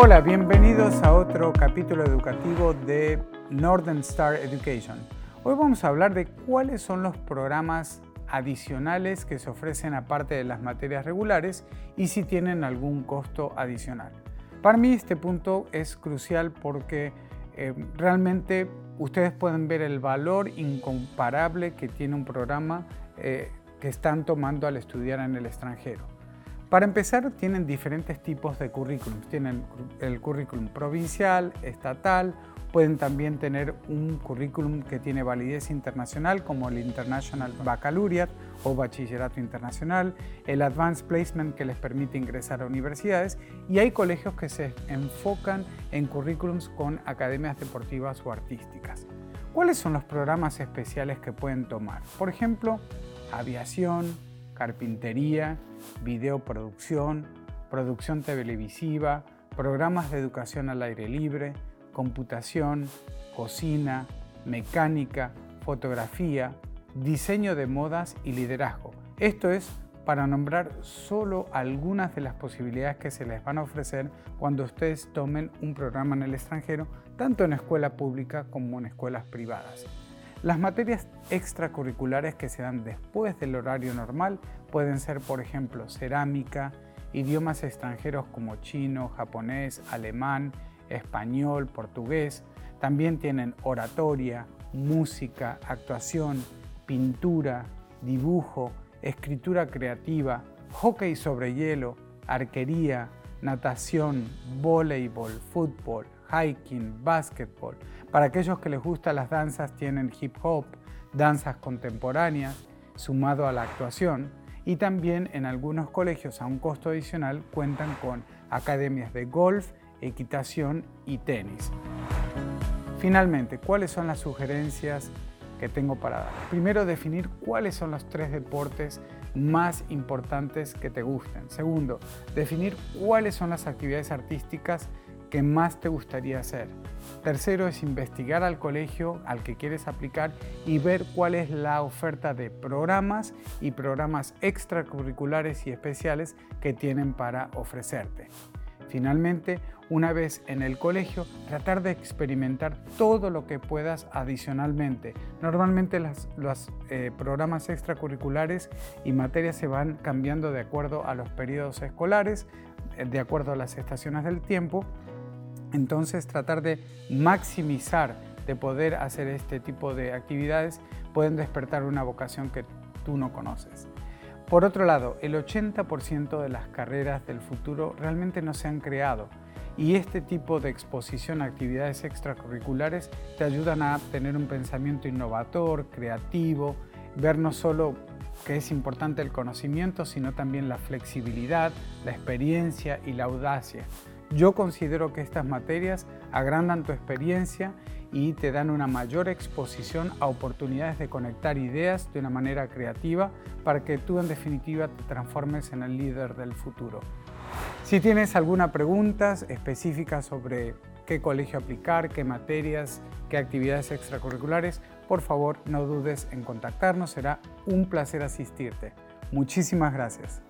Hola, bienvenidos a otro capítulo educativo de Northern Star Education. Hoy vamos a hablar de cuáles son los programas adicionales que se ofrecen aparte de las materias regulares y si tienen algún costo adicional. Para mí este punto es crucial porque eh, realmente ustedes pueden ver el valor incomparable que tiene un programa eh, que están tomando al estudiar en el extranjero. Para empezar, tienen diferentes tipos de currículums. Tienen el currículum provincial, estatal, pueden también tener un currículum que tiene validez internacional como el International Baccalaureate o Bachillerato Internacional, el Advanced Placement que les permite ingresar a universidades y hay colegios que se enfocan en currículums con academias deportivas o artísticas. ¿Cuáles son los programas especiales que pueden tomar? Por ejemplo, aviación, carpintería, videoproducción, producción televisiva, programas de educación al aire libre, computación, cocina, mecánica, fotografía, diseño de modas y liderazgo. Esto es para nombrar solo algunas de las posibilidades que se les van a ofrecer cuando ustedes tomen un programa en el extranjero, tanto en escuela pública como en escuelas privadas. Las materias extracurriculares que se dan después del horario normal pueden ser, por ejemplo, cerámica, idiomas extranjeros como chino, japonés, alemán, español, portugués. También tienen oratoria, música, actuación, pintura, dibujo, escritura creativa, hockey sobre hielo, arquería, natación, voleibol, fútbol, hiking, básquetbol. Para aquellos que les gustan las danzas tienen hip hop, danzas contemporáneas, sumado a la actuación. Y también en algunos colegios a un costo adicional cuentan con academias de golf, equitación y tenis. Finalmente, ¿cuáles son las sugerencias que tengo para dar? Primero, definir cuáles son los tres deportes más importantes que te gusten. Segundo, definir cuáles son las actividades artísticas que más te gustaría hacer. Tercero es investigar al colegio al que quieres aplicar y ver cuál es la oferta de programas y programas extracurriculares y especiales que tienen para ofrecerte. Finalmente, una vez en el colegio, tratar de experimentar todo lo que puedas adicionalmente. Normalmente los eh, programas extracurriculares y materias se van cambiando de acuerdo a los periodos escolares, eh, de acuerdo a las estaciones del tiempo. Entonces tratar de maximizar, de poder hacer este tipo de actividades, pueden despertar una vocación que tú no conoces. Por otro lado, el 80% de las carreras del futuro realmente no se han creado y este tipo de exposición a actividades extracurriculares te ayudan a tener un pensamiento innovador, creativo, ver no solo que es importante el conocimiento, sino también la flexibilidad, la experiencia y la audacia. Yo considero que estas materias agrandan tu experiencia y te dan una mayor exposición a oportunidades de conectar ideas de una manera creativa para que tú en definitiva te transformes en el líder del futuro. Si tienes alguna pregunta específica sobre qué colegio aplicar, qué materias, qué actividades extracurriculares, por favor no dudes en contactarnos, será un placer asistirte. Muchísimas gracias.